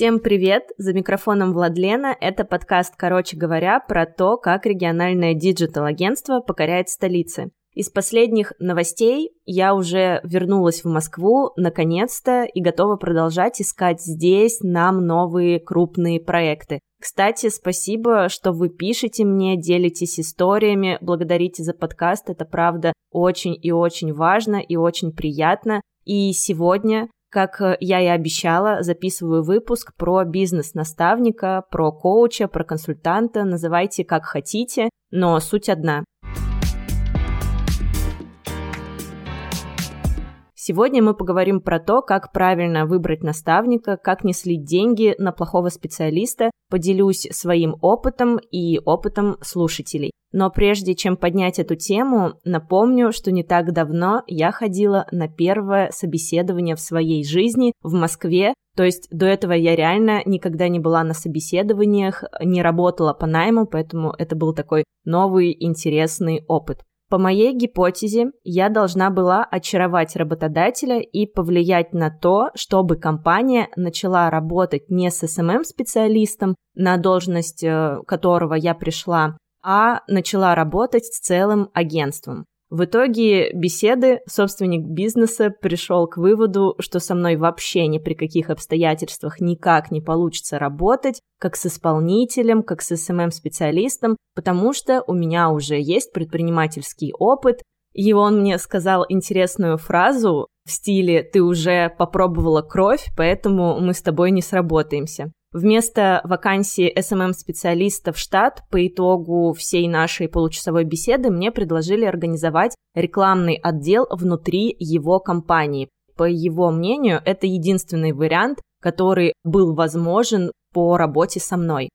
Всем привет! За микрофоном Владлена. Это подкаст, короче говоря, про то, как региональное digital-агентство покоряет столицы. Из последних новостей я уже вернулась в Москву, наконец-то, и готова продолжать искать здесь нам новые крупные проекты. Кстати, спасибо, что вы пишете мне, делитесь историями, благодарите за подкаст, это правда очень и очень важно и очень приятно. И сегодня как э, я и обещала, записываю выпуск про бизнес-наставника, про коуча, про консультанта, называйте как хотите, но суть одна. Сегодня мы поговорим про то, как правильно выбрать наставника, как не слить деньги на плохого специалиста, поделюсь своим опытом и опытом слушателей. Но прежде чем поднять эту тему, напомню, что не так давно я ходила на первое собеседование в своей жизни в Москве, то есть до этого я реально никогда не была на собеседованиях, не работала по найму, поэтому это был такой новый интересный опыт. По моей гипотезе, я должна была очаровать работодателя и повлиять на то, чтобы компания начала работать не с SMM-специалистом, на должность э, которого я пришла, а начала работать с целым агентством. В итоге беседы собственник бизнеса пришел к выводу, что со мной вообще ни при каких обстоятельствах никак не получится работать, как с исполнителем, как с СММ-специалистом, потому что у меня уже есть предпринимательский опыт, и он мне сказал интересную фразу в стиле «ты уже попробовала кровь, поэтому мы с тобой не сработаемся». Вместо вакансии SMM-специалиста в штат по итогу всей нашей получасовой беседы мне предложили организовать рекламный отдел внутри его компании. По его мнению, это единственный вариант, который был возможен по работе со мной.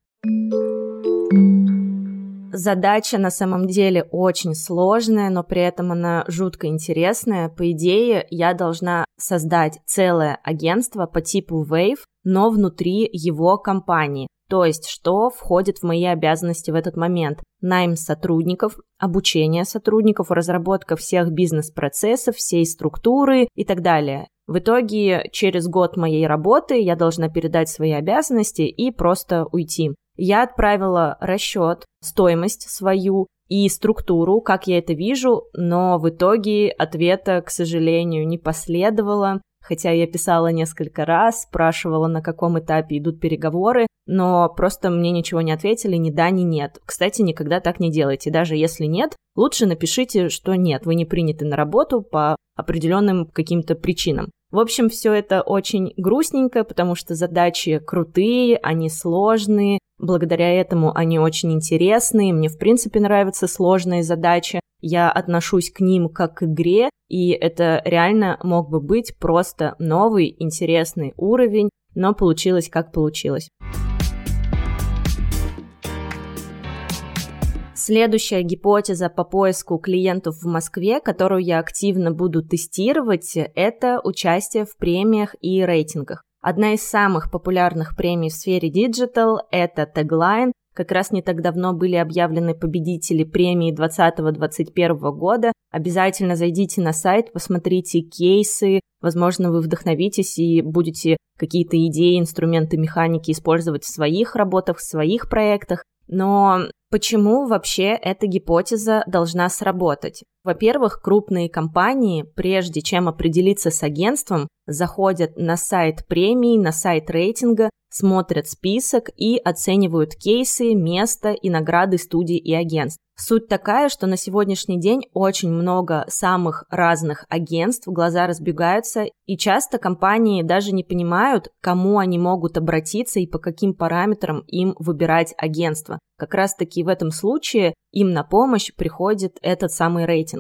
Задача на самом деле очень сложная, но при этом она жутко интересная. По идее, я должна создать целое агентство по типу Wave, но внутри его компании. То есть, что входит в мои обязанности в этот момент? Найм сотрудников, обучение сотрудников, разработка всех бизнес-процессов, всей структуры и так далее. В итоге, через год моей работы я должна передать свои обязанности и просто уйти. Я отправила расчет, стоимость свою и структуру, как я это вижу, но в итоге ответа, к сожалению, не последовало хотя я писала несколько раз, спрашивала, на каком этапе идут переговоры, но просто мне ничего не ответили, ни да, ни нет. Кстати, никогда так не делайте, даже если нет, лучше напишите, что нет, вы не приняты на работу по определенным каким-то причинам. В общем, все это очень грустненько, потому что задачи крутые, они сложные, благодаря этому они очень интересные, мне в принципе нравятся сложные задачи, я отношусь к ним как к игре, и это реально мог бы быть просто новый интересный уровень, но получилось как получилось. Следующая гипотеза по поиску клиентов в Москве, которую я активно буду тестировать, это участие в премиях и рейтингах. Одна из самых популярных премий в сфере Digital – это Tagline. Как раз не так давно были объявлены победители премии 2020-2021 года. Обязательно зайдите на сайт, посмотрите кейсы, возможно, вы вдохновитесь и будете какие-то идеи, инструменты механики использовать в своих работах, в своих проектах. Но почему вообще эта гипотеза должна сработать? Во-первых, крупные компании, прежде чем определиться с агентством, заходят на сайт премии, на сайт рейтинга, смотрят список и оценивают кейсы, место и награды студий и агентств. Суть такая, что на сегодняшний день очень много самых разных агентств, глаза разбегаются, и часто компании даже не понимают, кому они могут обратиться и по каким параметрам им выбирать агентство. Как раз таки в этом случае им на помощь приходит этот самый рейтинг.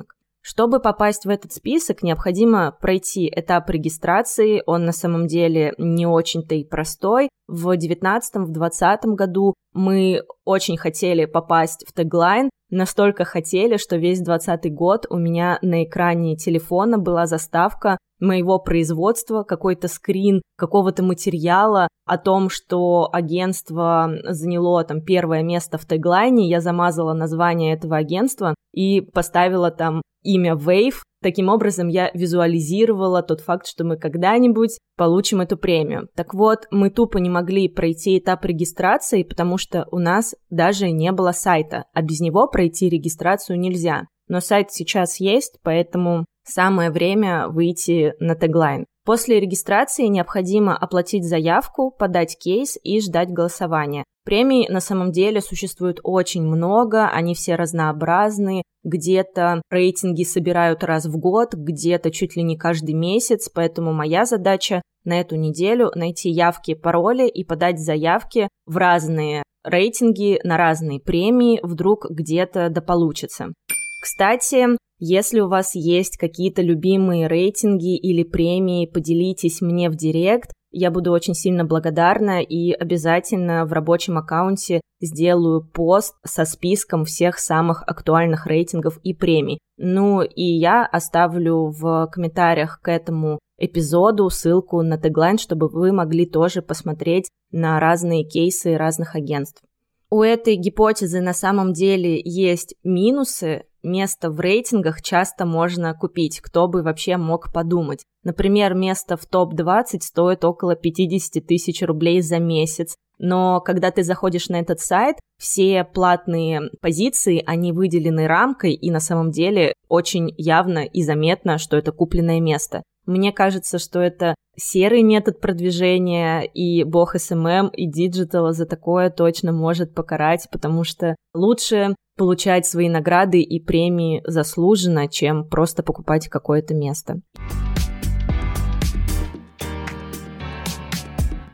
Чтобы попасть в этот список, необходимо пройти этап регистрации. Он на самом деле не очень-то и простой. В 2019-2020 году мы очень хотели попасть в теглайн, настолько хотели, что весь 2020 год у меня на экране телефона была заставка моего производства, какой-то скрин какого-то материала о том, что агентство заняло там первое место в теглайне, я замазала название этого агентства и поставила там имя Wave, Таким образом, я визуализировала тот факт, что мы когда-нибудь получим эту премию. Так вот, мы тупо не могли пройти этап регистрации, потому что у нас даже не было сайта, а без него пройти регистрацию нельзя. Но сайт сейчас есть, поэтому самое время выйти на теглайн. После регистрации необходимо оплатить заявку, подать кейс и ждать голосования. Премий на самом деле существует очень много, они все разнообразные, где-то рейтинги собирают раз в год, где-то чуть ли не каждый месяц, поэтому моя задача на эту неделю найти явки, пароли и подать заявки в разные рейтинги на разные премии, вдруг где-то да получится. Кстати, если у вас есть какие-то любимые рейтинги или премии, поделитесь мне в директ. Я буду очень сильно благодарна и обязательно в рабочем аккаунте сделаю пост со списком всех самых актуальных рейтингов и премий. Ну и я оставлю в комментариях к этому эпизоду ссылку на теглайн, чтобы вы могли тоже посмотреть на разные кейсы разных агентств. У этой гипотезы на самом деле есть минусы, место в рейтингах часто можно купить, кто бы вообще мог подумать. Например, место в топ-20 стоит около 50 тысяч рублей за месяц, но когда ты заходишь на этот сайт, все платные позиции, они выделены рамкой, и на самом деле очень явно и заметно, что это купленное место. Мне кажется, что это серый метод продвижения, и бог SMM и digital а за такое точно может покарать, потому что лучше получать свои награды и премии заслуженно, чем просто покупать какое-то место.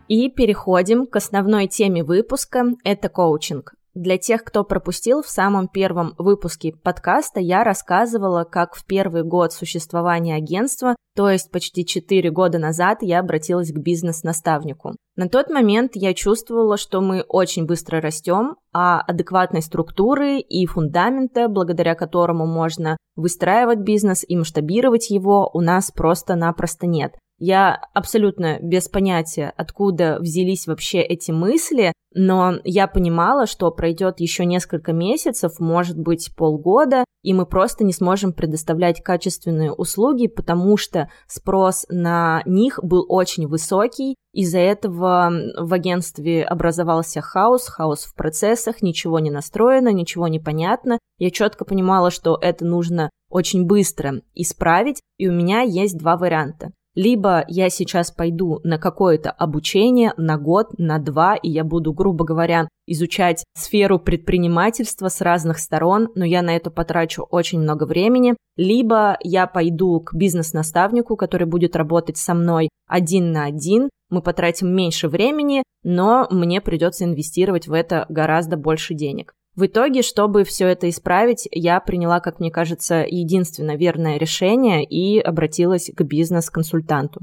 И переходим к основной теме выпуска – это коучинг. Для тех, кто пропустил, в самом первом выпуске подкаста я рассказывала, как в первый год существования агентства, то есть почти 4 года назад, я обратилась к бизнес-наставнику. На тот момент я чувствовала, что мы очень быстро растем, а адекватной структуры и фундамента, благодаря которому можно выстраивать бизнес и масштабировать его, у нас просто-напросто нет. Я абсолютно без понятия, откуда взялись вообще эти мысли, но я понимала, что пройдет еще несколько месяцев, может быть полгода, и мы просто не сможем предоставлять качественные услуги, потому что спрос на них был очень высокий. Из-за этого в агентстве образовался хаос, хаос в процессах, ничего не настроено, ничего не понятно. Я четко понимала, что это нужно очень быстро исправить, и у меня есть два варианта. Либо я сейчас пойду на какое-то обучение на год, на два, и я буду, грубо говоря, изучать сферу предпринимательства с разных сторон, но я на это потрачу очень много времени. Либо я пойду к бизнес-наставнику, который будет работать со мной один на один, мы потратим меньше времени, но мне придется инвестировать в это гораздо больше денег. В итоге, чтобы все это исправить, я приняла, как мне кажется, единственно верное решение и обратилась к бизнес-консультанту.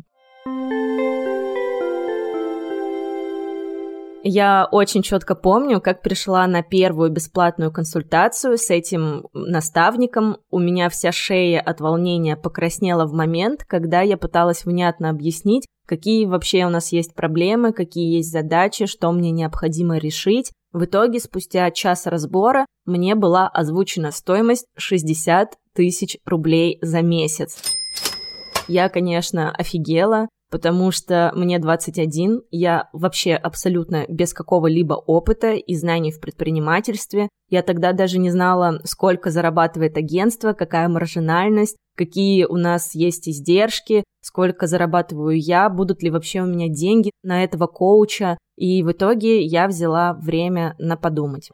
Я очень четко помню, как пришла на первую бесплатную консультацию с этим наставником. У меня вся шея от волнения покраснела в момент, когда я пыталась внятно объяснить, какие вообще у нас есть проблемы, какие есть задачи, что мне необходимо решить. В итоге, спустя час разбора, мне была озвучена стоимость 60 тысяч рублей за месяц. Я, конечно, офигела, потому что мне 21, я вообще абсолютно без какого-либо опыта и знаний в предпринимательстве. Я тогда даже не знала, сколько зарабатывает агентство, какая маржинальность, какие у нас есть издержки, сколько зарабатываю я, будут ли вообще у меня деньги на этого коуча. И в итоге я взяла время на подумать.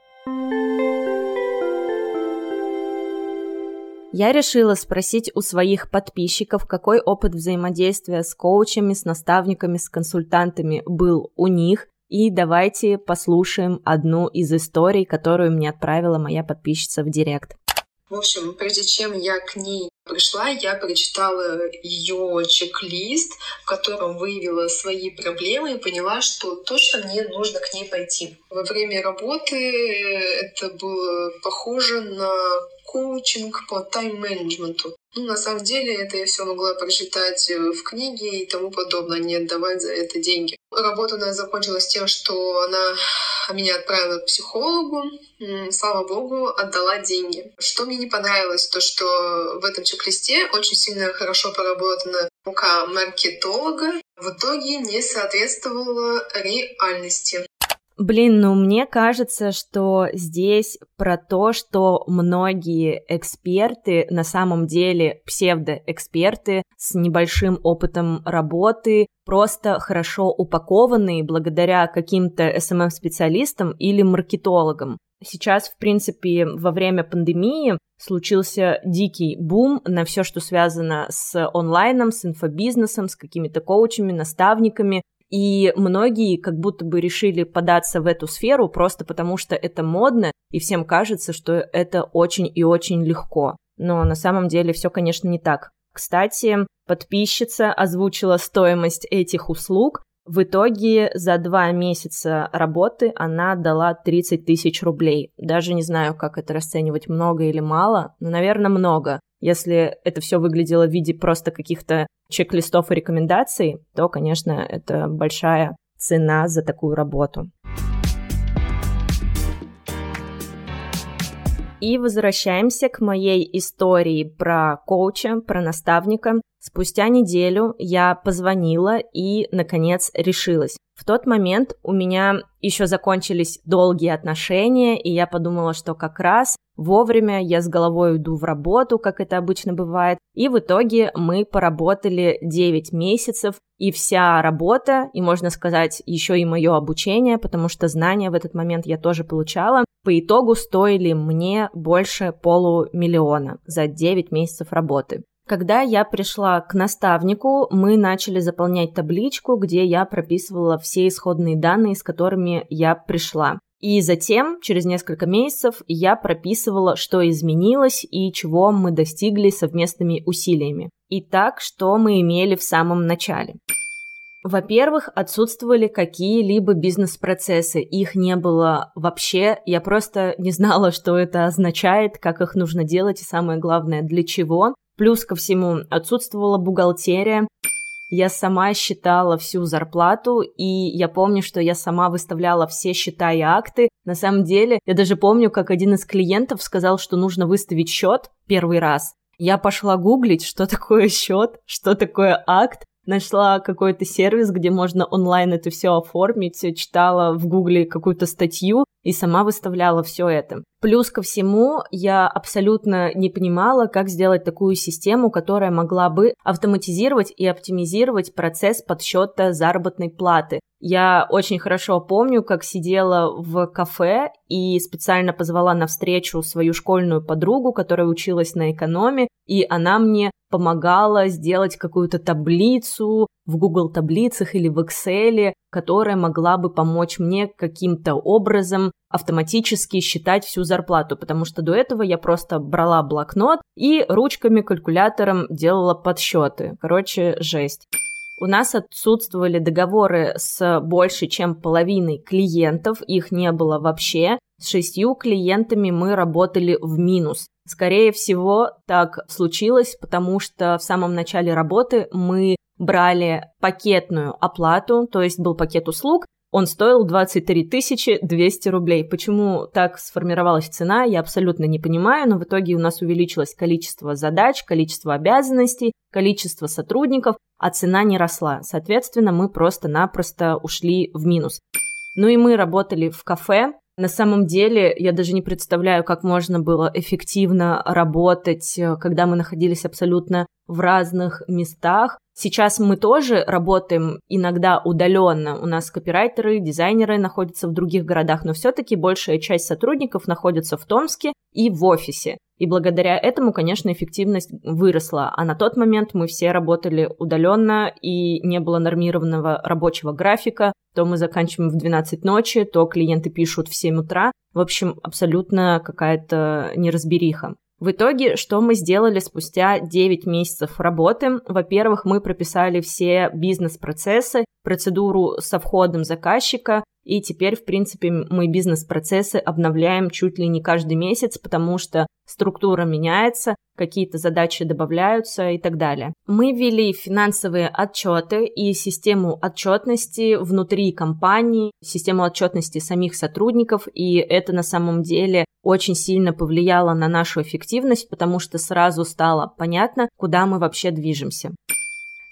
Я решила спросить у своих подписчиков, какой опыт взаимодействия с коучами, с наставниками, с консультантами был у них. И давайте послушаем одну из историй, которую мне отправила моя подписчица в директ. В общем, прежде чем я к ней пришла, я прочитала ее чек-лист, в котором выявила свои проблемы и поняла, что точно мне нужно к ней пойти. Во время работы это было похоже на коучинг по тайм-менеджменту. Ну, на самом деле, это я все могла прочитать в книге и тому подобное, не отдавать за это деньги. Работа у нас закончилась тем, что она меня отправила к психологу. Слава богу, отдала деньги. Что мне не понравилось, то что в этом чек-листе очень сильно хорошо поработана рука маркетолога. В итоге не соответствовала реальности. Блин, ну мне кажется, что здесь про то, что многие эксперты на самом деле псевдоэксперты с небольшим опытом работы, просто хорошо упакованные благодаря каким-то SMM-специалистам или маркетологам. Сейчас, в принципе, во время пандемии случился дикий бум на все, что связано с онлайном, с инфобизнесом, с какими-то коучами, наставниками. И многие как будто бы решили податься в эту сферу просто потому, что это модно, и всем кажется, что это очень и очень легко. Но на самом деле все, конечно, не так. Кстати, подписчица озвучила стоимость этих услуг. В итоге за два месяца работы она дала 30 тысяч рублей. Даже не знаю, как это расценивать, много или мало, но, наверное, много. Если это все выглядело в виде просто каких-то чек-листов и рекомендаций, то, конечно, это большая цена за такую работу. И возвращаемся к моей истории про коуча, про наставника. Спустя неделю я позвонила и, наконец, решилась. В тот момент у меня еще закончились долгие отношения, и я подумала, что как раз вовремя я с головой уйду в работу, как это обычно бывает. И в итоге мы поработали 9 месяцев, и вся работа, и можно сказать еще и мое обучение, потому что знания в этот момент я тоже получала, по итогу стоили мне больше полумиллиона за 9 месяцев работы. Когда я пришла к наставнику, мы начали заполнять табличку, где я прописывала все исходные данные, с которыми я пришла. И затем, через несколько месяцев, я прописывала, что изменилось и чего мы достигли совместными усилиями. Итак, что мы имели в самом начале? Во-первых, отсутствовали какие-либо бизнес-процессы, их не было вообще, я просто не знала, что это означает, как их нужно делать и самое главное, для чего. Плюс ко всему отсутствовала бухгалтерия. Я сама считала всю зарплату, и я помню, что я сама выставляла все счета и акты. На самом деле, я даже помню, как один из клиентов сказал, что нужно выставить счет первый раз. Я пошла гуглить, что такое счет, что такое акт, нашла какой-то сервис, где можно онлайн это все оформить, читала в гугле какую-то статью и сама выставляла все это. Плюс ко всему, я абсолютно не понимала, как сделать такую систему, которая могла бы автоматизировать и оптимизировать процесс подсчета заработной платы. Я очень хорошо помню, как сидела в кафе и специально позвала на встречу свою школьную подругу, которая училась на экономе, и она мне помогала сделать какую-то таблицу в Google таблицах или в Excel, которая могла бы помочь мне каким-то образом автоматически считать всю зарплату, потому что до этого я просто брала блокнот и ручками калькулятором делала подсчеты. Короче, жесть. У нас отсутствовали договоры с больше, чем половиной клиентов, их не было вообще. С шестью клиентами мы работали в минус. Скорее всего, так случилось, потому что в самом начале работы мы брали пакетную оплату, то есть был пакет услуг, он стоил 23 200 рублей. Почему так сформировалась цена, я абсолютно не понимаю, но в итоге у нас увеличилось количество задач, количество обязанностей, количество сотрудников, а цена не росла. Соответственно, мы просто-напросто ушли в минус. Ну и мы работали в кафе, на самом деле, я даже не представляю, как можно было эффективно работать, э, когда мы находились абсолютно в разных местах. Сейчас мы тоже работаем иногда удаленно. У нас копирайтеры, дизайнеры находятся в других городах, но все-таки большая часть сотрудников находится в Томске и в офисе. И благодаря этому, конечно, эффективность выросла. А на тот момент мы все работали удаленно и не было нормированного рабочего графика. То мы заканчиваем в 12 ночи, то клиенты пишут в 7 утра. В общем, абсолютно какая-то неразбериха. В итоге, что мы сделали спустя 9 месяцев работы? Во-первых, мы прописали все бизнес-процессы, процедуру со входом заказчика, и теперь, в принципе, мы бизнес-процессы обновляем чуть ли не каждый месяц, потому что структура меняется, какие-то задачи добавляются и так далее. Мы ввели финансовые отчеты и систему отчетности внутри компании, систему отчетности самих сотрудников, и это на самом деле очень сильно повлияло на нашу эффективность, потому что сразу стало понятно, куда мы вообще движемся.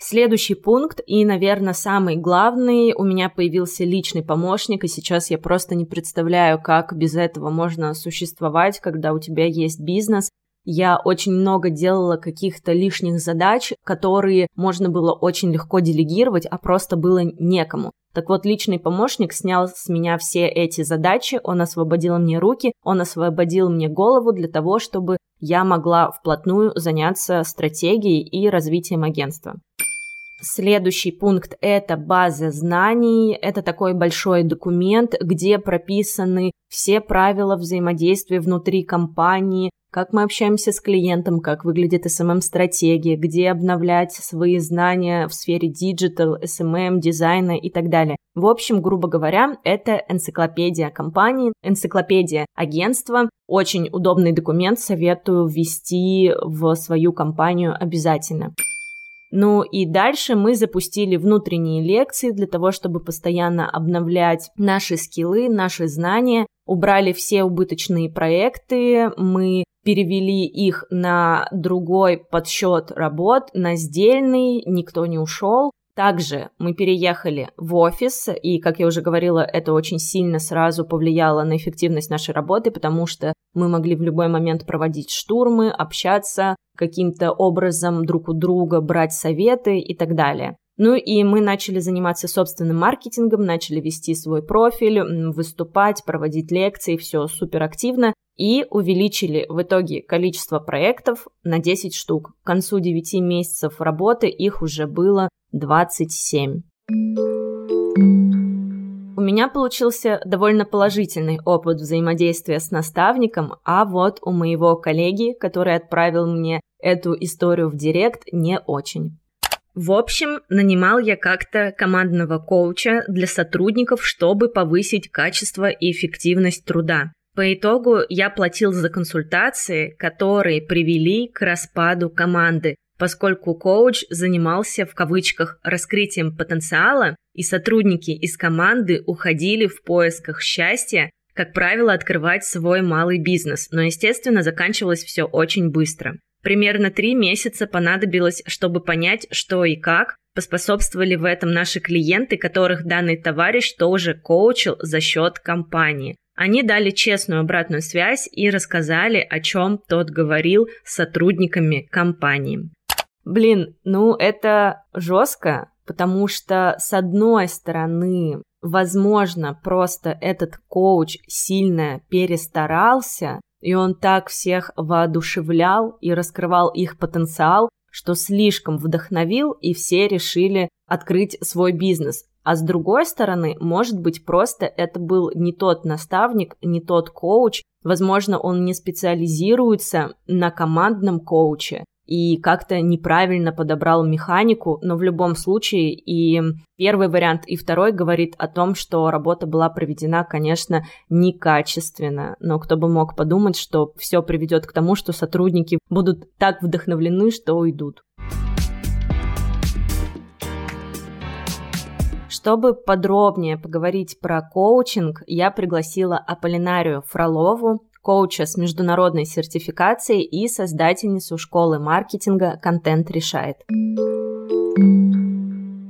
Следующий пункт и, наверное, самый главный, у меня появился личный помощник, и сейчас я просто не представляю, как без этого можно существовать, когда у тебя есть бизнес. Я очень много делала каких-то лишних задач, которые можно было очень легко делегировать, а просто было некому. Так вот, личный помощник снял с меня все эти задачи, он освободил мне руки, он освободил мне голову для того, чтобы я могла вплотную заняться стратегией и развитием агентства. Следующий пункт – это база знаний. Это такой большой документ, где прописаны все правила взаимодействия внутри компании, как мы общаемся с клиентом, как выглядит SMM-стратегия, где обновлять свои знания в сфере digital, SMM, дизайна и так далее. В общем, грубо говоря, это энциклопедия компании, энциклопедия агентства. Очень удобный документ, советую ввести в свою компанию обязательно. Ну и дальше мы запустили внутренние лекции для того, чтобы постоянно обновлять наши скиллы, наши знания, убрали все убыточные проекты, мы перевели их на другой подсчет работ, на сдельный, никто не ушел. Также мы переехали в офис, и, как я уже говорила, это очень сильно сразу повлияло на эффективность нашей работы, потому что мы могли в любой момент проводить штурмы, общаться каким-то образом друг у друга, брать советы и так далее. Ну и мы начали заниматься собственным маркетингом, начали вести свой профиль, выступать, проводить лекции, все супер активно и увеличили в итоге количество проектов на 10 штук. К концу 9 месяцев работы их уже было 27. У меня получился довольно положительный опыт взаимодействия с наставником, а вот у моего коллеги, который отправил мне эту историю в директ, не очень. В общем, нанимал я как-то командного коуча для сотрудников, чтобы повысить качество и эффективность труда. По итогу я платил за консультации, которые привели к распаду команды, поскольку коуч занимался в кавычках раскрытием потенциала, и сотрудники из команды уходили в поисках счастья, как правило, открывать свой малый бизнес, но, естественно, заканчивалось все очень быстро. Примерно три месяца понадобилось, чтобы понять, что и как. Поспособствовали в этом наши клиенты, которых данный товарищ тоже коучил за счет компании. Они дали честную обратную связь и рассказали, о чем тот говорил с сотрудниками компании. Блин, ну это жестко, потому что с одной стороны, возможно, просто этот коуч сильно перестарался, и он так всех воодушевлял и раскрывал их потенциал, что слишком вдохновил, и все решили открыть свой бизнес. А с другой стороны, может быть, просто это был не тот наставник, не тот коуч, возможно, он не специализируется на командном коуче, и как-то неправильно подобрал механику, но в любом случае и первый вариант, и второй говорит о том, что работа была проведена, конечно, некачественно, но кто бы мог подумать, что все приведет к тому, что сотрудники будут так вдохновлены, что уйдут. Чтобы подробнее поговорить про коучинг, я пригласила Аполлинарию Фролову, коуча с международной сертификацией и создательницу школы маркетинга «Контент решает».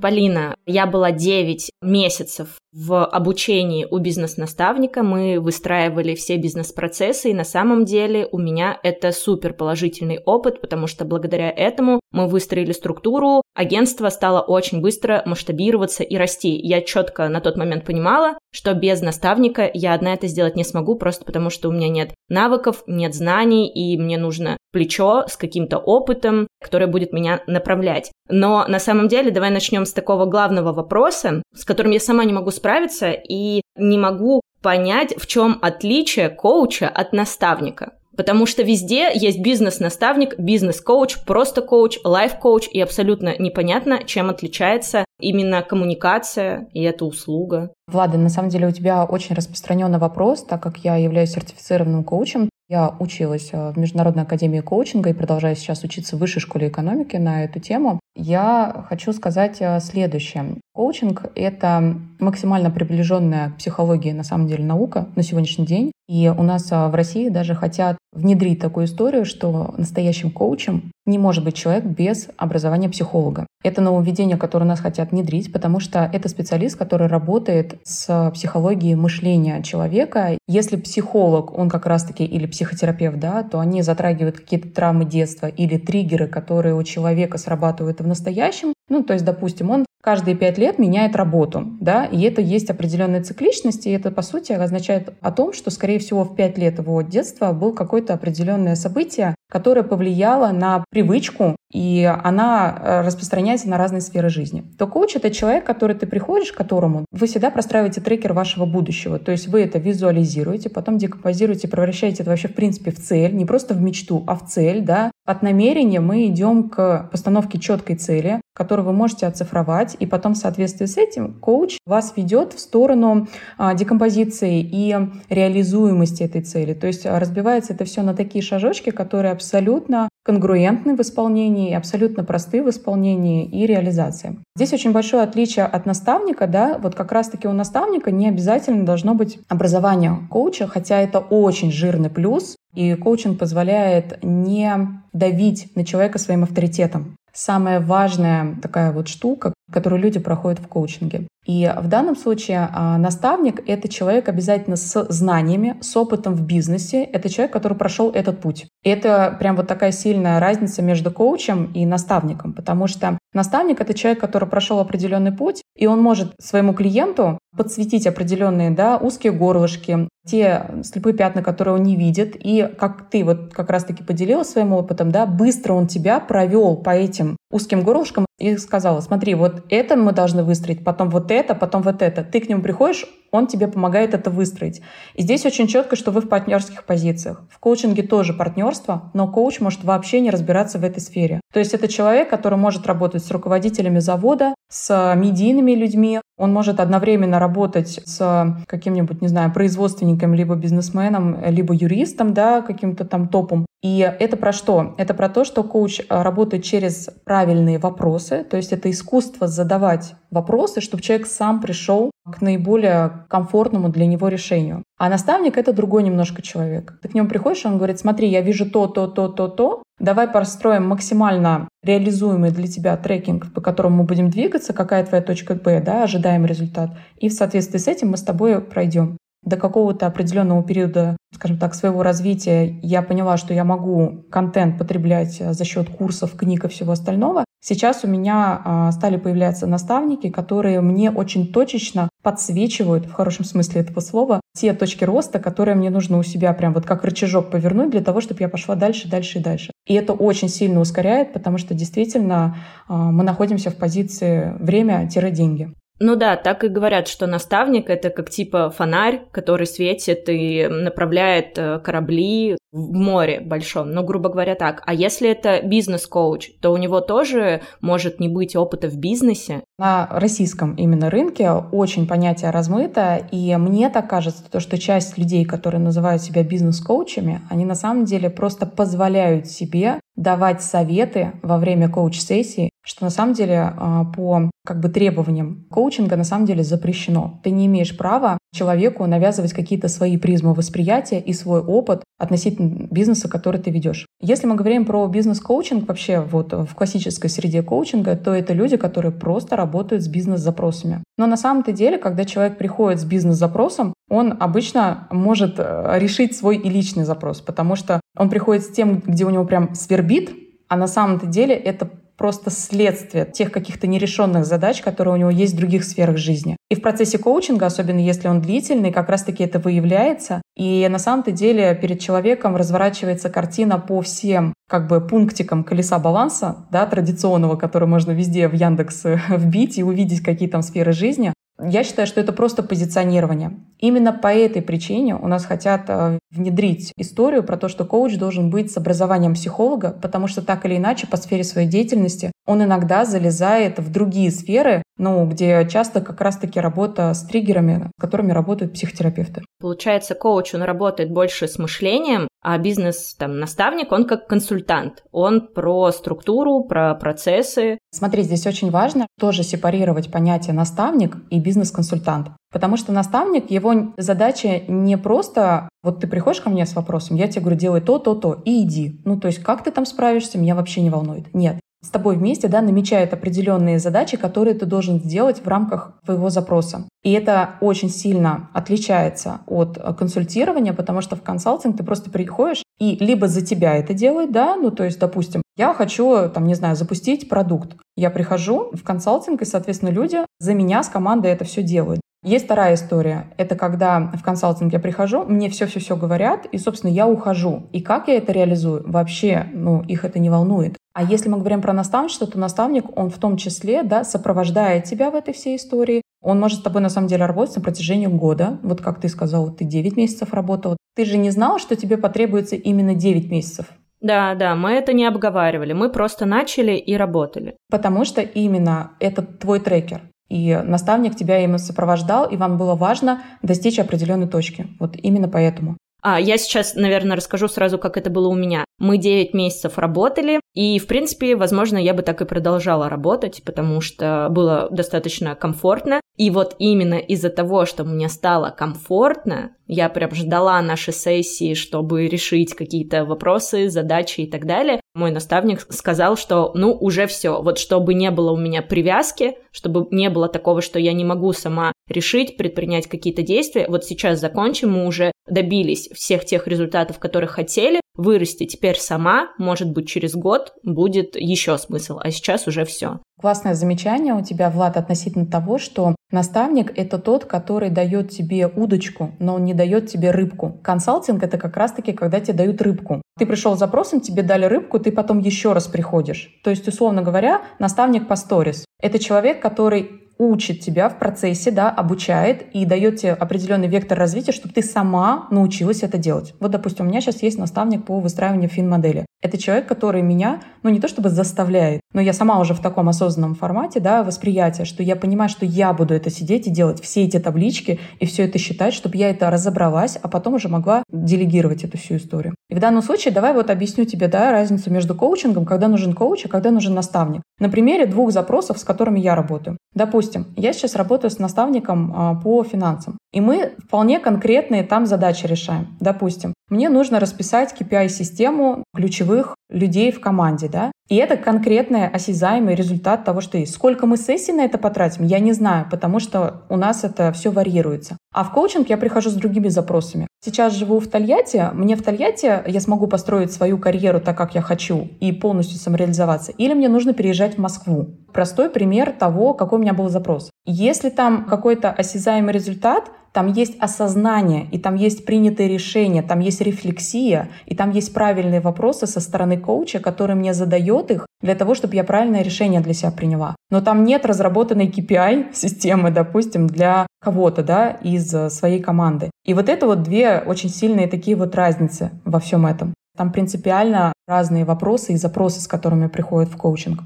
Полина, я была 9 месяцев в обучении у бизнес-наставника, мы выстраивали все бизнес-процессы, и на самом деле у меня это супер положительный опыт, потому что благодаря этому мы выстроили структуру, агентство стало очень быстро масштабироваться и расти. Я четко на тот момент понимала, что без наставника я одна это сделать не смогу, просто потому что у меня нет навыков, нет знаний, и мне нужно плечо с каким-то опытом, которое будет меня направлять. Но на самом деле давай начнем с такого главного вопроса, с которым я сама не могу справиться и не могу понять, в чем отличие коуча от наставника. Потому что везде есть бизнес-наставник, бизнес-коуч, просто коуч, лайф-коуч, и абсолютно непонятно, чем отличается именно коммуникация и эта услуга. Влада, на самом деле у тебя очень распространенный вопрос, так как я являюсь сертифицированным коучем. Я училась э, в Международной академии коучинга и продолжаю сейчас учиться в Высшей школе экономики на эту тему. Я хочу сказать э, следующее. Коучинг — это максимально приближенная к психологии, на самом деле, наука на сегодняшний день. И у нас э, в России даже хотят внедрить такую историю, что настоящим коучем не может быть человек без образования психолога. Это нововведение, которое нас хотят внедрить, потому что это специалист, который работает с психологией мышления человека. Если психолог, он как раз-таки или психотерапевт, да, то они затрагивают какие-то травмы детства или триггеры, которые у человека срабатывают в настоящем. Ну, то есть, допустим, он каждые пять лет меняет работу, да, и это есть определенная цикличность, и это, по сути, означает о том, что, скорее всего, в пять лет его детства был какое-то определенное событие, которое повлияло на привычку, и она э, распространяется на разные сферы жизни. То коуч — это человек, который ты приходишь, к которому вы всегда простраиваете трекер вашего будущего. То есть вы это визуализируете, потом декомпозируете, превращаете это вообще в принципе в цель, не просто в мечту, а в цель, да. От намерения мы идем к постановке четкой цели, которую вы можете оцифровать, и потом в соответствии с этим коуч вас ведет в сторону а, декомпозиции и реализуемости этой цели. То есть разбивается это все на такие шажочки, которые абсолютно конгруентны в исполнении, абсолютно просты в исполнении и реализации. Здесь очень большое отличие от наставника, да, вот как раз-таки у наставника не обязательно должно быть образование коуча, хотя это очень жирный плюс, и коучинг позволяет не давить на человека своим авторитетом. Самая важная такая вот штука, которую люди проходят в коучинге. И в данном случае а, наставник — это человек обязательно с знаниями, с опытом в бизнесе. Это человек, который прошел этот путь. И это прям вот такая сильная разница между коучем и наставником, потому что наставник — это человек, который прошел определенный путь, и он может своему клиенту подсветить определенные да, узкие горлышки, те слепые пятна, которые он не видит. И как ты вот как раз-таки поделилась своим опытом, да, быстро он тебя провел по этим узким горлышкам и сказала, смотри, вот это мы должны выстроить, потом вот это, потом вот это. Ты к нему приходишь, он тебе помогает это выстроить. И здесь очень четко, что вы в партнерских позициях. В коучинге тоже партнерство, но коуч может вообще не разбираться в этой сфере. То есть это человек, который может работать с руководителями завода, с медийными людьми, он может одновременно работать с каким-нибудь, не знаю, производственником, либо бизнесменом, либо юристом, да, каким-то там топом. И это про что? Это про то, что коуч работает через правильные вопросы, то есть это искусство задавать вопросы, чтобы человек сам пришел к наиболее комфортному для него решению. А наставник — это другой немножко человек. Ты к нему приходишь, он говорит, смотри, я вижу то, то, то, то, то, давай построим максимально реализуемый для тебя трекинг, по которому мы будем двигаться, какая твоя точка Б, да, ожидаем результат. И в соответствии с этим мы с тобой пройдем до какого-то определенного периода, скажем так, своего развития я поняла, что я могу контент потреблять за счет курсов, книг и всего остального. Сейчас у меня а, стали появляться наставники, которые мне очень точечно подсвечивают, в хорошем смысле этого слова, те точки роста, которые мне нужно у себя прям вот как рычажок повернуть для того, чтобы я пошла дальше, дальше и дальше. И это очень сильно ускоряет, потому что действительно а, мы находимся в позиции время-деньги. Ну да, так и говорят, что наставник это как типа фонарь, который светит и направляет э, корабли в море большом, ну, грубо говоря, так. А если это бизнес-коуч, то у него тоже может не быть опыта в бизнесе? На российском именно рынке очень понятие размыто, и мне так кажется, то, что часть людей, которые называют себя бизнес-коучами, они на самом деле просто позволяют себе давать советы во время коуч-сессии, что на самом деле а, по как бы требованиям коучинга на самом деле запрещено. Ты не имеешь права человеку навязывать какие-то свои призмы восприятия и свой опыт относительно бизнеса, который ты ведешь. Если мы говорим про бизнес-коучинг вообще вот в классической среде коучинга, то это люди, которые просто работают с бизнес-запросами. Но на самом-то деле, когда человек приходит с бизнес-запросом, он обычно может э, решить свой и личный запрос, потому что он приходит с тем, где у него прям свербит, а на самом-то деле это просто следствие тех каких-то нерешенных задач, которые у него есть в других сферах жизни. И в процессе коучинга, особенно если он длительный, как раз-таки это выявляется. И на самом-то деле перед человеком разворачивается картина по всем как бы пунктикам колеса баланса, да, традиционного, который можно везде в Яндекс вбить и увидеть, какие там сферы жизни. Я считаю, что это просто позиционирование. Именно по этой причине у нас хотят э, внедрить историю про то, что коуч должен быть с образованием психолога, потому что так или иначе по сфере своей деятельности он иногда залезает в другие сферы, ну, где часто как раз-таки работа с триггерами, с которыми работают психотерапевты. Получается, коуч, он работает больше с мышлением, а бизнес-наставник, он как консультант. Он про структуру, про процессы. Смотри, здесь очень важно тоже сепарировать понятие наставник и бизнес-консультант. Потому что наставник, его задача не просто вот ты приходишь ко мне с вопросом, я тебе говорю, делай то, то, то, и иди. Ну, то есть, как ты там справишься, меня вообще не волнует. Нет. С тобой вместе, да, намечает определенные задачи, которые ты должен сделать в рамках твоего запроса. И это очень сильно отличается от консультирования, потому что в консалтинг ты просто приходишь и либо за тебя это делает, да, ну, то есть, допустим, я хочу, там, не знаю, запустить продукт. Я прихожу в консалтинг, и, соответственно, люди за меня с командой это все делают. Есть вторая история. Это когда в консалтинг я прихожу, мне все-все-все говорят, и, собственно, я ухожу. И как я это реализую? Вообще, ну, их это не волнует. А если мы говорим про наставничество, то наставник, он в том числе, да, сопровождает тебя в этой всей истории. Он может с тобой, на самом деле, работать на протяжении года. Вот как ты сказал, ты 9 месяцев работал. Ты же не знал, что тебе потребуется именно 9 месяцев. Да, да, мы это не обговаривали, мы просто начали и работали. Потому что именно это твой трекер. И наставник тебя им сопровождал, и вам было важно достичь определенной точки. Вот именно поэтому. А, я сейчас, наверное, расскажу сразу, как это было у меня. Мы 9 месяцев работали, и, в принципе, возможно, я бы так и продолжала работать, потому что было достаточно комфортно. И вот именно из-за того, что мне стало комфортно, я прям ждала наши сессии, чтобы решить какие-то вопросы, задачи и так далее. Мой наставник сказал, что ну уже все, вот чтобы не было у меня привязки, чтобы не было такого, что я не могу сама решить, предпринять какие-то действия. Вот сейчас закончим, мы уже добились всех тех результатов, которых хотели, вырасти теперь сама, может быть, через год будет еще смысл, а сейчас уже все. Классное замечание у тебя, Влад, относительно того, что наставник — это тот, который дает тебе удочку, но он не дает тебе рыбку. Консалтинг — это как раз-таки, когда тебе дают рыбку. Ты пришел с запросом, тебе дали рыбку, ты потом еще раз приходишь. То есть, условно говоря, наставник по сторис. Это человек, который учит тебя в процессе, да, обучает и дает тебе определенный вектор развития, чтобы ты сама научилась это делать. Вот, допустим, у меня сейчас есть наставник по выстраиванию фин-модели. Это человек, который меня, ну не то чтобы заставляет, но я сама уже в таком осознанном формате, да, восприятия, что я понимаю, что я буду это сидеть и делать все эти таблички и все это считать, чтобы я это разобралась, а потом уже могла делегировать эту всю историю. И в данном случае давай вот объясню тебе, да, разницу между коучингом, когда нужен коуч, а когда нужен наставник. На примере двух запросов, с которыми я работаю. Допустим, я сейчас работаю с наставником а, по финансам, и мы вполне конкретные там задачи решаем. Допустим, мне нужно расписать KPI-систему ключевых людей в команде, да, и это конкретный осязаемый результат того, что есть. Сколько мы сессий на это потратим, я не знаю, потому что у нас это все варьируется. А в коучинг я прихожу с другими запросами. Сейчас живу в Тольятти, мне в Тольятти я смогу построить свою карьеру так, как я хочу, и полностью самореализоваться, или мне нужно переезжать в Москву. Простой пример того, какой у меня был запрос. Если там какой-то осязаемый результат, там есть осознание, и там есть принятые решения, там есть рефлексия, и там есть правильные вопросы со стороны коуча, который мне задает их для того, чтобы я правильное решение для себя приняла. Но там нет разработанной KPI-системы, допустим, для кого-то, да, из э, своей команды. И вот это вот две очень сильные такие вот разницы во всем этом. Там принципиально разные вопросы и запросы, с которыми приходят в коучинг.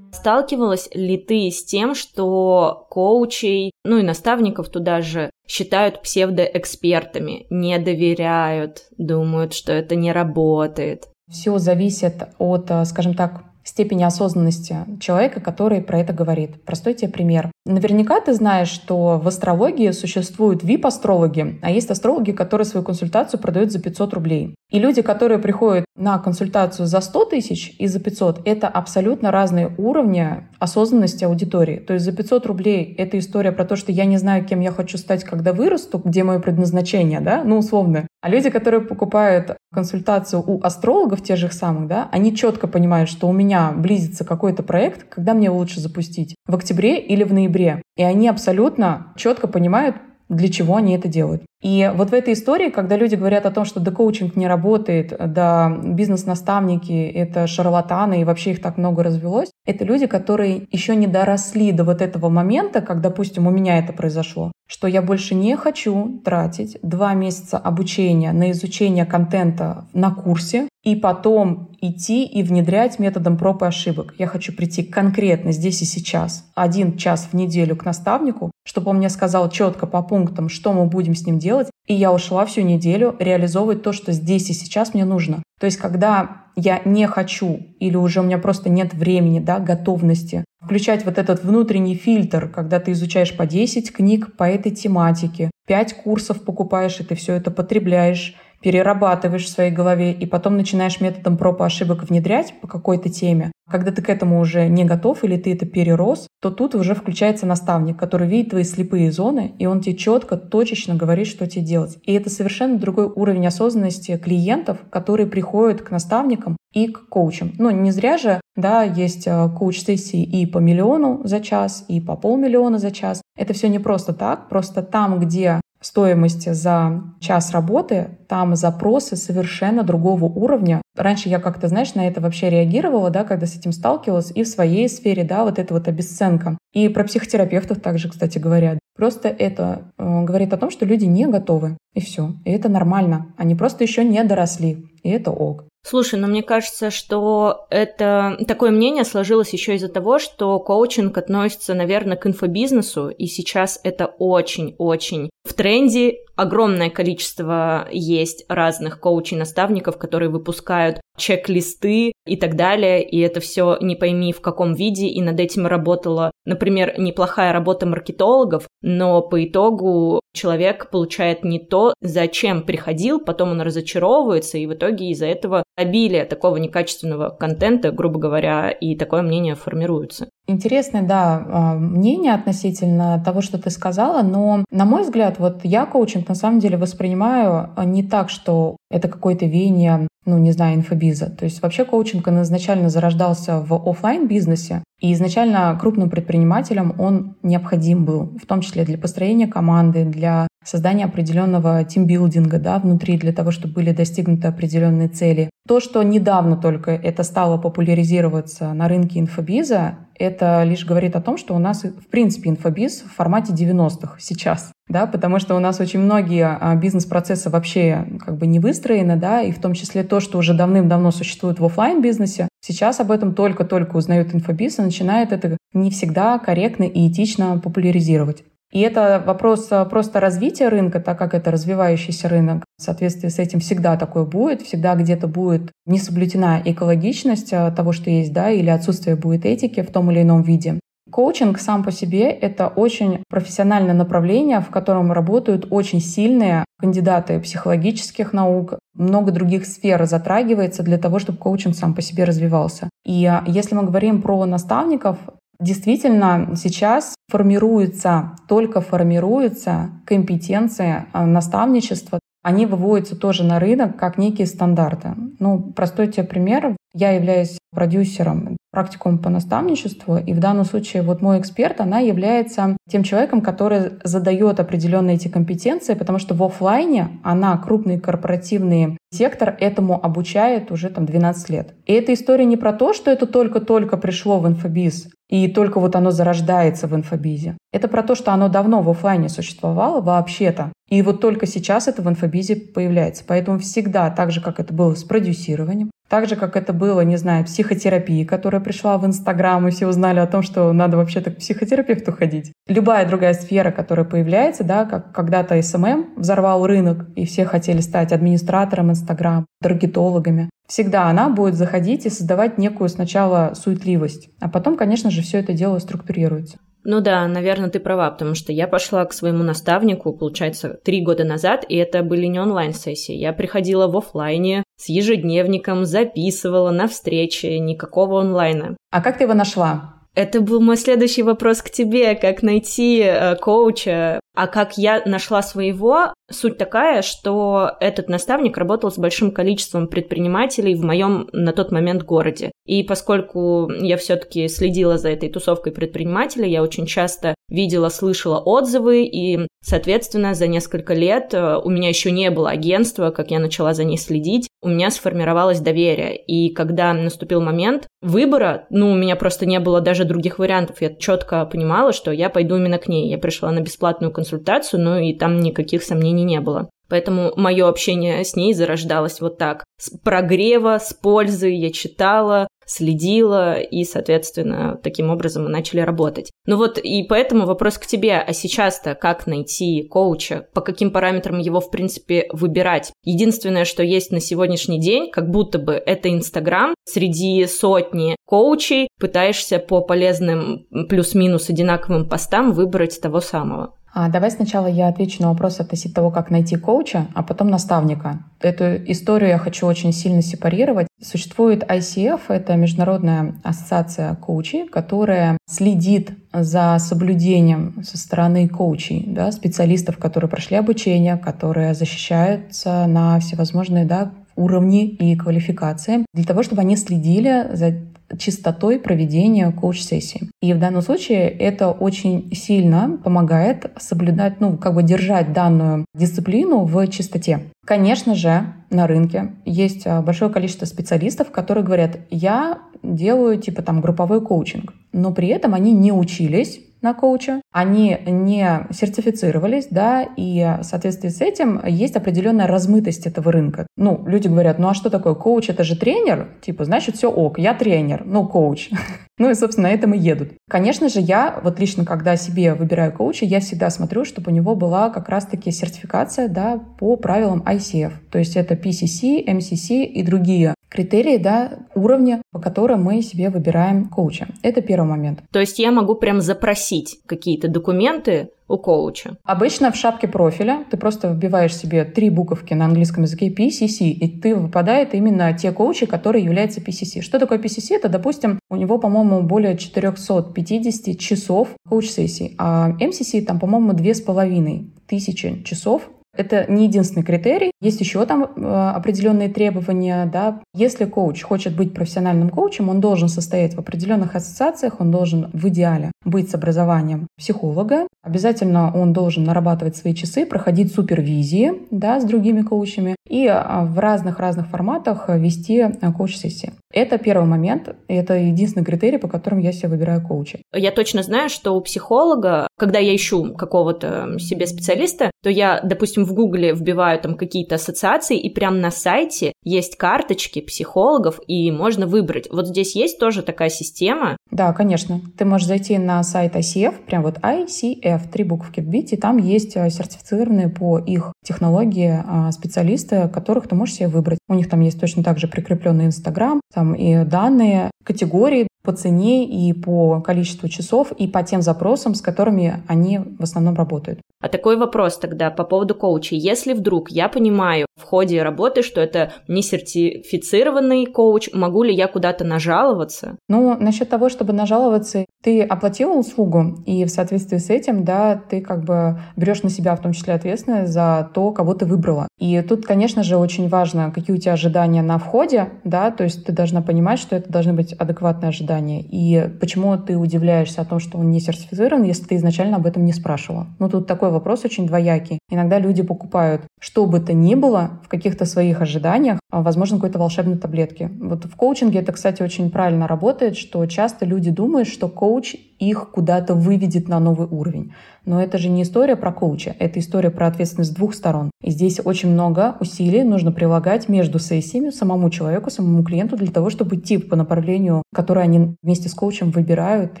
Сталкивалась ли ты с тем, что коучей, ну и наставников туда же считают псевдоэкспертами, не доверяют, думают, что это не работает? Все зависит от, э, скажем так, степени осознанности человека, который про это говорит. Простой тебе пример. Наверняка ты знаешь, что в астрологии существуют VIP-астрологи, а есть астрологи, которые свою консультацию продают за 500 рублей. И люди, которые приходят на консультацию за 100 тысяч и за 500, это абсолютно разные уровни осознанности аудитории. То есть за 500 рублей это история про то, что я не знаю, кем я хочу стать, когда вырасту, где мое предназначение, да, ну условно. А люди, которые покупают консультацию у астрологов тех же самых, да, они четко понимают, что у меня близится какой-то проект, когда мне его лучше запустить, в октябре или в ноябре. И они абсолютно четко понимают, для чего они это делают. И вот в этой истории, когда люди говорят о том, что да коучинг не работает, да бизнес-наставники — это шарлатаны, и вообще их так много развелось, это люди, которые еще не доросли до вот этого момента, как, допустим, у меня это произошло, что я больше не хочу тратить два месяца обучения на изучение контента на курсе, и потом идти и внедрять методом проб и ошибок. Я хочу прийти конкретно здесь и сейчас, один час в неделю к наставнику, чтобы он мне сказал четко по пунктам, что мы будем с ним делать, и я ушла всю неделю реализовывать то, что здесь и сейчас мне нужно. То есть, когда я не хочу или уже у меня просто нет времени, да, готовности включать вот этот внутренний фильтр, когда ты изучаешь по 10 книг по этой тематике, 5 курсов покупаешь, и ты все это потребляешь, перерабатываешь в своей голове и потом начинаешь методом проб и ошибок внедрять по какой-то теме, когда ты к этому уже не готов или ты это перерос, то тут уже включается наставник, который видит твои слепые зоны, и он тебе четко, точечно говорит, что тебе делать. И это совершенно другой уровень осознанности клиентов, которые приходят к наставникам и к коучам. Ну, не зря же, да, есть э, коуч-сессии и по миллиону за час, и по полмиллиона за час. Это все не просто так, просто там, где стоимости за час работы, там запросы совершенно другого уровня. Раньше я как-то, знаешь, на это вообще реагировала, да, когда с этим сталкивалась, и в своей сфере, да, вот эта вот обесценка. И про психотерапевтов также, кстати говоря. Просто это э, говорит о том, что люди не готовы, и все. И это нормально. Они просто еще не доросли, и это ок. Слушай, но мне кажется, что это такое мнение сложилось еще из-за того, что коучинг относится, наверное, к инфобизнесу, и сейчас это очень-очень тренде. Огромное количество есть разных коучей-наставников, которые выпускают чек-листы и так далее, и это все не пойми в каком виде, и над этим работала, например, неплохая работа маркетологов, но по итогу человек получает не то, зачем приходил, потом он разочаровывается, и в итоге из-за этого обилие такого некачественного контента, грубо говоря, и такое мнение формируется. Интересное, да, а, мнение относительно того, что ты сказала, но, на мой взгляд, вот я коучинг на самом деле воспринимаю а, не так, что это какое-то веяние ну, не знаю, инфобиза. То есть вообще коучинг он изначально зарождался в офлайн бизнесе и изначально крупным предпринимателям он необходим был, в том числе для построения команды, для создания определенного тимбилдинга да, внутри, для того, чтобы были достигнуты определенные цели. То, что недавно только это стало популяризироваться на рынке инфобиза, это лишь говорит о том, что у нас, в принципе, инфобиз в формате 90-х сейчас да, потому что у нас очень многие а, бизнес-процессы вообще как бы не выстроены, да, и в том числе то, что уже давным-давно существует в офлайн бизнесе сейчас об этом только-только узнают инфобиз и начинает это не всегда корректно и этично популяризировать. И это вопрос а, просто развития рынка, так как это развивающийся рынок. В соответствии с этим всегда такое будет, всегда где-то будет не соблюдена экологичность а, того, что есть, да, или отсутствие будет этики в том или ином виде. Коучинг сам по себе — это очень профессиональное направление, в котором работают очень сильные кандидаты психологических наук, много других сфер затрагивается для того, чтобы коучинг сам по себе развивался. И а, если мы говорим про наставников, Действительно, сейчас формируется, только формируются компетенции а, наставничества. Они выводятся тоже на рынок как некие стандарты. Ну, простой тебе пример. Я являюсь продюсером практикум по наставничеству, и в данном случае вот мой эксперт, она является тем человеком, который задает определенные эти компетенции, потому что в офлайне она крупный корпоративный сектор этому обучает уже там 12 лет. И эта история не про то, что это только-только пришло в инфобиз, и только вот оно зарождается в инфобизе. Это про то, что оно давно в офлайне существовало вообще-то. И вот только сейчас это в инфобизе появляется. Поэтому всегда, так же, как это было с продюсированием, так же, как это было, не знаю, психотерапия, которая пришла в Инстаграм, и все узнали о том, что надо вообще-то к психотерапевту ходить. Любая другая сфера, которая появляется, да, как когда-то SMM взорвал рынок, и все хотели стать администратором Инстаграм, таргетологами. Всегда она будет заходить и создавать некую сначала суетливость, а потом, конечно же, все это дело структурируется. Ну да, наверное, ты права, потому что я пошла к своему наставнику, получается, три года назад, и это были не онлайн-сессии. Я приходила в офлайне с ежедневником, записывала на встречи, никакого онлайна. А как ты его нашла? Это был мой следующий вопрос к тебе, как найти э, коуча. А как я нашла своего, Суть такая, что этот наставник работал с большим количеством предпринимателей в моем на тот момент городе. И поскольку я все-таки следила за этой тусовкой предпринимателей, я очень часто видела, слышала отзывы, и, соответственно, за несколько лет э, у меня еще не было агентства, как я начала за ней следить, у меня сформировалось доверие. И когда наступил момент выбора, ну, у меня просто не было даже других вариантов. Я четко понимала, что я пойду именно к ней. Я пришла на бесплатную консультацию, ну и там никаких сомнений не было. Поэтому мое общение с ней зарождалось вот так. С прогрева, с пользы я читала, следила, и, соответственно, таким образом мы начали работать. Ну вот, и поэтому вопрос к тебе, а сейчас-то как найти коуча, по каким параметрам его, в принципе, выбирать? Единственное, что есть на сегодняшний день, как будто бы это Инстаграм, среди сотни коучей пытаешься по полезным плюс-минус одинаковым постам выбрать того самого. А давай сначала я отвечу на вопрос относительно того, как найти коуча, а потом наставника. Эту историю я хочу очень сильно сепарировать. Существует ICF, это Международная ассоциация коучей, которая следит за соблюдением со стороны коучей, да, специалистов, которые прошли обучение, которые защищаются на всевозможные да, уровни и квалификации, для того, чтобы они следили за чистотой проведения коуч-сессии. И в данном случае это очень сильно помогает соблюдать, ну, как бы держать данную дисциплину в чистоте. Конечно же, на рынке есть а, большое количество специалистов, которые говорят, я делаю типа там групповой коучинг, но при этом они не учились на коуча, они не сертифицировались, да, и в соответствии с этим есть определенная размытость этого рынка. Ну, люди говорят, ну а что такое коуч? Это же тренер? Типа, значит, все ок, я тренер, ну, коуч. Ну и, собственно, на этом и едут. Конечно же, я вот лично, когда себе выбираю коуча, я всегда смотрю, чтобы у него была как раз-таки сертификация да, по правилам ICF. То есть это PCC, MCC и другие критерии, да, уровня, по которым мы себе выбираем коуча. Это первый момент. То есть я могу прям запросить какие-то документы у коуча? Обычно в шапке профиля ты просто вбиваешь себе три буковки на английском языке PCC, и ты выпадает именно те коучи, которые являются PCC. Что такое PCC? Это, допустим, у него, по-моему, более 450 часов коуч-сессий, а MCC там, по-моему, две с половиной тысячи часов это не единственный критерий. Есть еще там э, определенные требования. Да. Если коуч хочет быть профессиональным коучем, он должен состоять в определенных ассоциациях, он должен в идеале быть с образованием психолога. Обязательно он должен нарабатывать свои часы, проходить супервизии да, с другими коучами и а, в разных-разных форматах вести э, коуч-сессии. Это первый момент, это единственный критерий, по которым я себе выбираю коуча. Я точно знаю, что у психолога, когда я ищу какого-то себе специалиста, то я, допустим, в Гугле вбиваю там какие-то ассоциации, и прям на сайте есть карточки психологов, и можно выбрать. Вот здесь есть тоже такая система? Да, конечно. Ты можешь зайти на сайт ICF, прям вот ICF, три буквы вбить, и там есть э, сертифицированные по их технологии а, специалисты, которых ты можешь себе выбрать. У них там есть точно так же прикрепленный Инстаграм, там и данные, категории по цене и по количеству часов и по тем запросам, с которыми они в основном работают. А такой вопрос тогда по поводу коуча. Если вдруг я понимаю в ходе работы, что это не сертифицированный коуч, могу ли я куда-то нажаловаться? Ну, насчет того, чтобы нажаловаться, ты оплатила услугу, и в соответствии с этим, да, ты как бы берешь на себя в том числе ответственность за то, кого ты выбрала. И тут, конечно же, очень важно, какие у тебя ожидания на входе, да, то есть ты должна понимать, что это должны быть адекватные ожидания. И почему ты удивляешься о том, что он не сертифицирован, если ты изначально об этом не спрашивала. Ну, тут такой вопрос очень двоякий. Иногда люди покупают что бы то ни было в каких-то своих ожиданиях, а, возможно, какой-то волшебной таблетки. Вот в коучинге это, кстати, очень правильно работает, что часто люди думают, что коуч их куда-то выведет на новый уровень. Но это же не история про коуча, это история про ответственность двух сторон. И здесь очень много усилий нужно прилагать между сессиями самому человеку, самому клиенту для того, чтобы идти по направлению, которое они вместе с коучем выбирают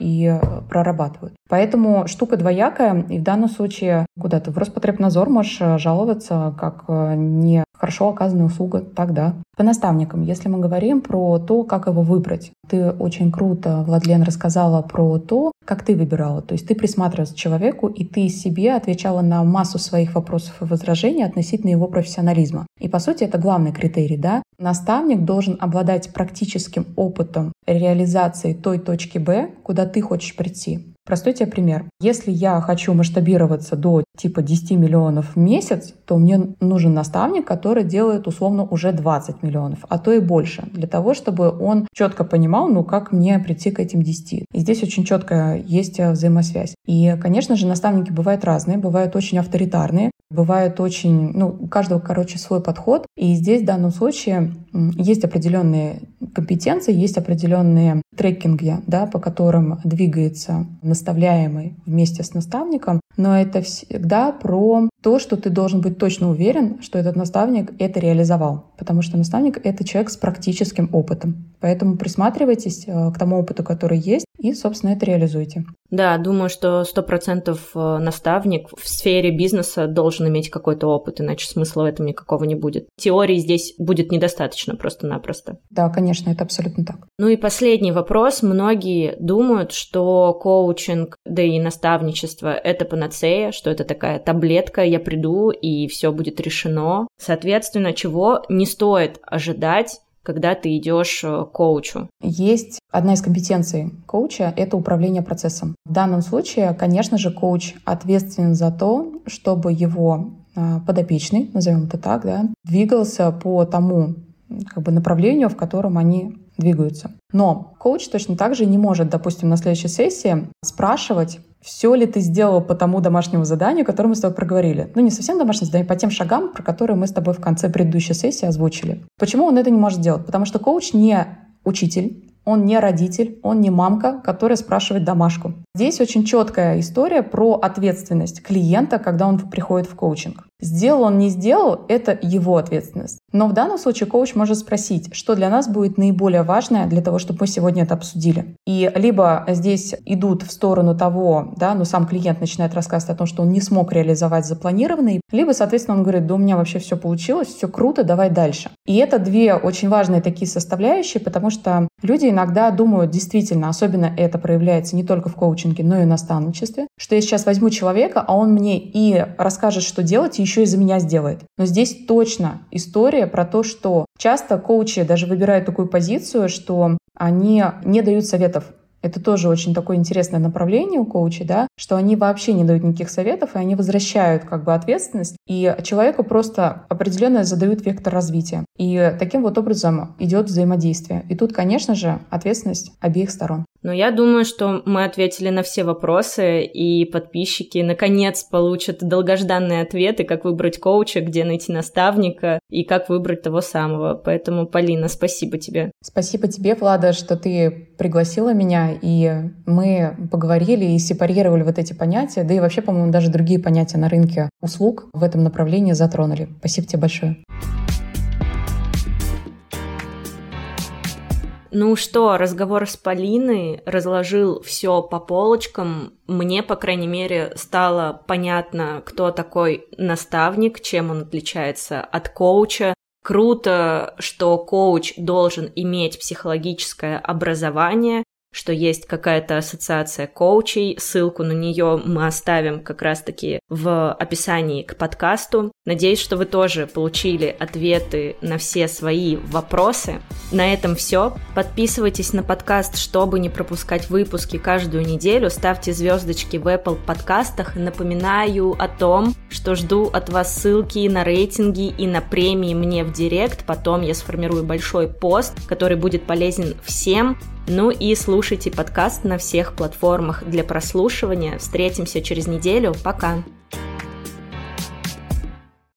и э, прорабатывают. Поэтому штука двоякая, и в данном случае куда ты в Роспотребнадзор можешь э, жаловаться как э, не хорошо оказанная услуга, тогда. По наставникам, если мы говорим про то, как его выбрать. Ты очень круто, Владлен, рассказала про то, как ты выбирала. То есть ты присматривалась к человеку, и ты себе отвечала на массу своих вопросов и возражений относительно его профессионализма. И, по сути, это главный критерий, да? Наставник должен обладать практическим опытом реализации той точки Б, куда ты хочешь прийти. Простой тебе пример. Если я хочу масштабироваться до типа 10 миллионов в месяц, то мне нужен наставник, который делает условно уже 20 миллионов, а то и больше, для того, чтобы он четко понимал, ну, как мне прийти к этим 10. И здесь очень четко есть э, взаимосвязь. И, конечно же, наставники бывают разные, бывают очень авторитарные, бывают очень, ну, у каждого, короче, свой подход. И здесь в данном случае есть определенные компетенции, есть определенные трекинги, да, по которым двигается наставляемый вместе с наставником, но это всегда про то, что ты должен быть точно уверен, что этот наставник это реализовал, потому что наставник — это человек с практическим опытом. Поэтому присматривайтесь э, к тому опыту, который есть, и, собственно, это реализуйте. Да, думаю, что сто процентов э, наставник в сфере бизнеса должен иметь какой-то опыт, иначе смысла в этом никакого не будет. Теории здесь будет недостаточно просто-напросто. Да, конечно, это абсолютно так. Ну и последний вопрос. Многие думают, что коучинг, да и наставничество — это панацея, что это такая таблетка, я приду, и все будет решено. Соответственно, чего не стоит ожидать когда ты идешь э, к коучу? Есть одна из компетенций коуча — это управление процессом. В данном случае, конечно же, коуч ответственен за то, чтобы его э, подопечный, назовем это так, да, двигался по тому как бы, направлению, в котором они двигаются. Но коуч точно так же не может, допустим, на следующей сессии спрашивать, все ли ты сделал по тому домашнему заданию, которое мы с тобой проговорили. Ну, не совсем домашнее задание, по тем шагам, про которые мы с тобой в конце предыдущей сессии озвучили. Почему он это не может сделать? Потому что коуч не учитель, он не родитель, он не мамка, которая спрашивает домашку. Здесь очень четкая история про ответственность клиента, когда он приходит в коучинг. Сделал он, не сделал, это его ответственность. Но в данном случае коуч может спросить, что для нас будет наиболее важное для того, чтобы мы сегодня это обсудили. И либо здесь идут в сторону того, да, ну сам клиент начинает рассказывать о том, что он не смог реализовать запланированный, либо, соответственно, он говорит, да у меня вообще все получилось, все круто, давай дальше. И это две очень важные такие составляющие, потому что люди иногда думают действительно, особенно это проявляется не только в коучинге, но и в наставничестве, что я сейчас возьму человека, а он мне и расскажет, что делать, и еще и за меня сделает. Но здесь точно история про то, что часто коучи даже выбирают такую позицию, что они не дают советов. Это тоже очень такое интересное направление у коучей, да, что они вообще не дают никаких советов, и они возвращают как бы ответственность, и человеку просто определенно задают вектор развития. И таким вот образом идет взаимодействие. И тут, конечно же, ответственность обеих сторон. Но я думаю, что мы ответили на все вопросы, и подписчики наконец получат долгожданные ответы, как выбрать коуча, где найти наставника и как выбрать того самого. Поэтому, Полина, спасибо тебе. Спасибо тебе, Влада, что ты пригласила меня, и мы поговорили и сепарировали вот эти понятия, да и вообще, по-моему, даже другие понятия на рынке услуг в этом направлении затронули. Спасибо тебе большое. Ну что, разговор с Полиной разложил все по полочкам. Мне, по крайней мере, стало понятно, кто такой наставник, чем он отличается от коуча. Круто, что коуч должен иметь психологическое образование, что есть какая-то ассоциация коучей. Ссылку на нее мы оставим как раз-таки в описании к подкасту. Надеюсь, что вы тоже получили ответы на все свои вопросы. На этом все. Подписывайтесь на подкаст, чтобы не пропускать выпуски каждую неделю. Ставьте звездочки в Apple подкастах. Напоминаю о том, что жду от вас ссылки на рейтинги и на премии мне в директ. Потом я сформирую большой пост, который будет полезен всем. Ну и слушайте подкаст на всех платформах для прослушивания. Встретимся через неделю. Пока!